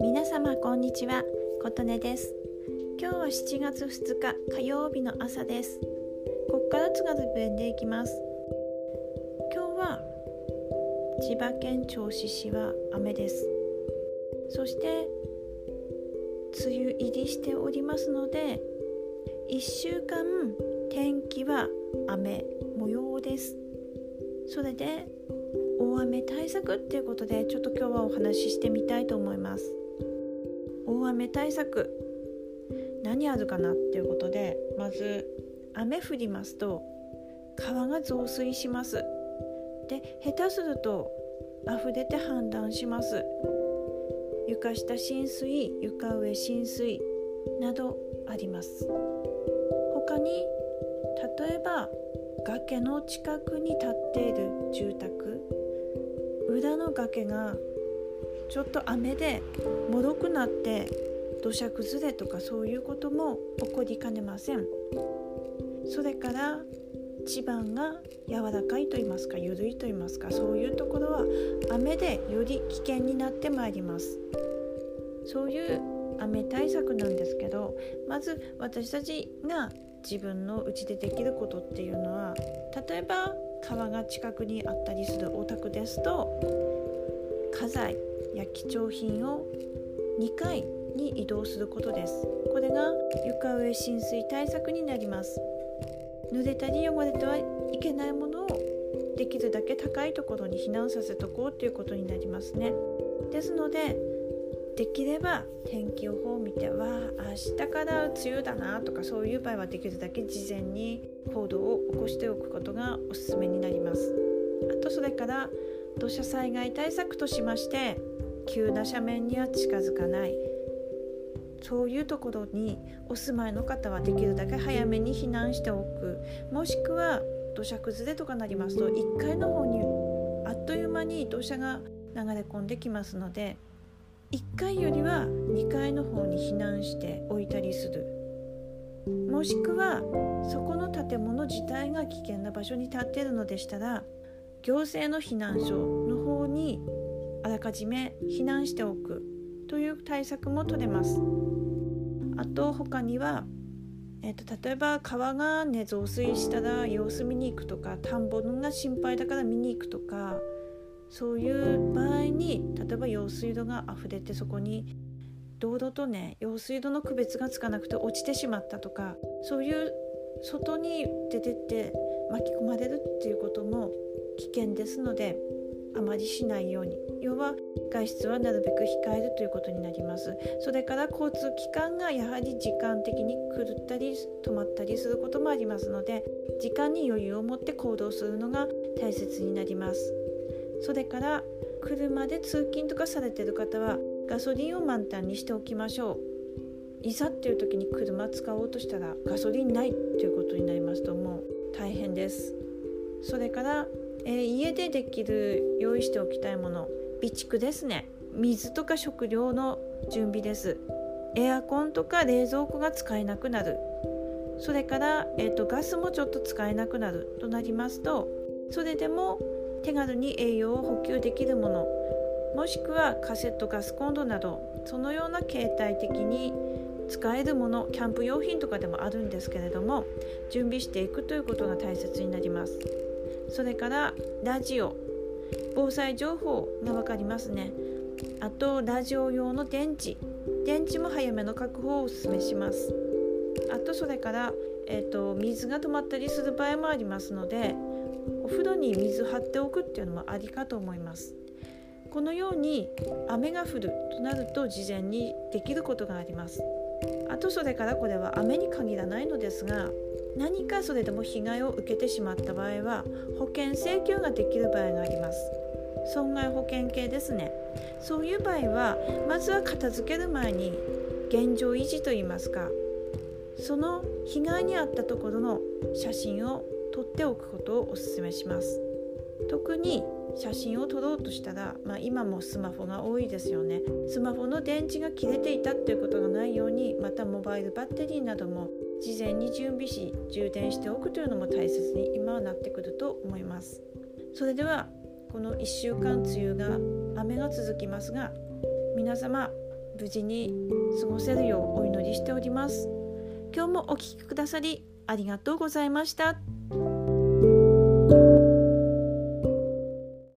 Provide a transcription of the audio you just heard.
皆様こんにちは。琴音です。今日は7月2日火曜日の朝です。ここから津軽弁でいきます。今日は千葉県銚子市は雨です。そして梅雨入りしておりますので1週間天気は雨模様です。それで大雨対策っていうことでちょっと今日はお話ししてみたいと思います。大雨対策。何あるかなっていうことでまず雨降りますと川が増水します。で下手すると溢れて氾濫します。床下浸水床上浸水などあります。他に例えば崖の近くに建っている住宅。裏の崖がちょっと雨でもろくなって土砂崩れとかそういうことも起こりかねません。それから地盤が柔らかいと言いますか緩いと言いますかそういうところは雨でより危険になってまいります。そういう雨対策なんですけどまず私たちが自分の家でできることっていうのは例えば川が近くにあったりするお宅ですと家財や貴重品を2階に移動することです。これが床上浸水対策になります。濡れたり汚れてはいけないものをできるだけ高いところに避難させとこうということになりますね。ですのでできれば天気予報を見ては明日から梅雨だなとかそういう場合はできるだけ事前に行動を起こしておくことがおすすめになります。あとそれから土砂災害対策としまして急な斜面には近づかない。そういうところにお住まいの方はできるだけ早めに避難しておく。もしくは土砂崩れとかなりますと1階の方にあっという間に土砂が流れ込んできますので1階よりは2階の方に避難しておいたりする。もしくはそこの建物自体が危険な場所に建っているのでしたら行政の避難所の方にあらかじめ避難しておくという対策も取れます。あと他には、えーと、例えば川がね増水したら様子見に行くとか田んぼが心配だから見に行くとかそういう場合にば用水路が溢れてそこに道路とね用水路の区別がつかなくて落ちてしまったとかそういう外に出てって巻き込まれるっていうことも危険ですのであまりしないように。要は外出はなるべく控えるということになります。それから交通機関がやはり時間的に狂ったり止まったりすることもありますので時間に余裕を持って行動するのが大切になります。それから車で通勤とかされてる方はガソリンを満タンにしておきましょう。いざっていう時に車使おうとしたらガソリンないっていうことになりますともう大変です。それから、えー、家でできる用意しておきたいもの備蓄ですね。水とか食料の準備です。エアコンとか冷蔵庫が使えなくなる。それから、えーとガスもちょっと使えなくなるとなりますとそれでも手軽に栄養を補給できるもの。もしくはカセットガスコンロなどそのような携帯的に使えるものキャンプ用品とかでもあるんですけれども準備していくということが大切になります。それからラジオ。防災情報が分かりますね。あとラジオ用の電池。電池も早めの確保をお勧めします。あとそれから、えーと水が止まったりする場合もありますのでお風呂に水張っておくっていうのもありかと思います。このように雨が降るとなると事前にできることがあります。あとそれからこれは雨に限らないのですが何かそれでも被害を受けてしまった場合は保険請求ができる場合があります。損害保険系ですね。そういう場合はまずは片付ける前に現状維持といいますかその被害に遭ったところの写真を撮っておくことをお勧めします。特に写真を撮ろうとしたら、まあ、今もスマホが多いですよね。スマホの電池が切れていたっていうことがないようにまたモバイルバッテリーなども事前に準備し充電しておくというのも大切に今はなってくると思います。それではこの1週間梅雨が雨が続きますが皆様無事に過ごせるようお祈りしております。今日もお聴きくださりありがとうございました。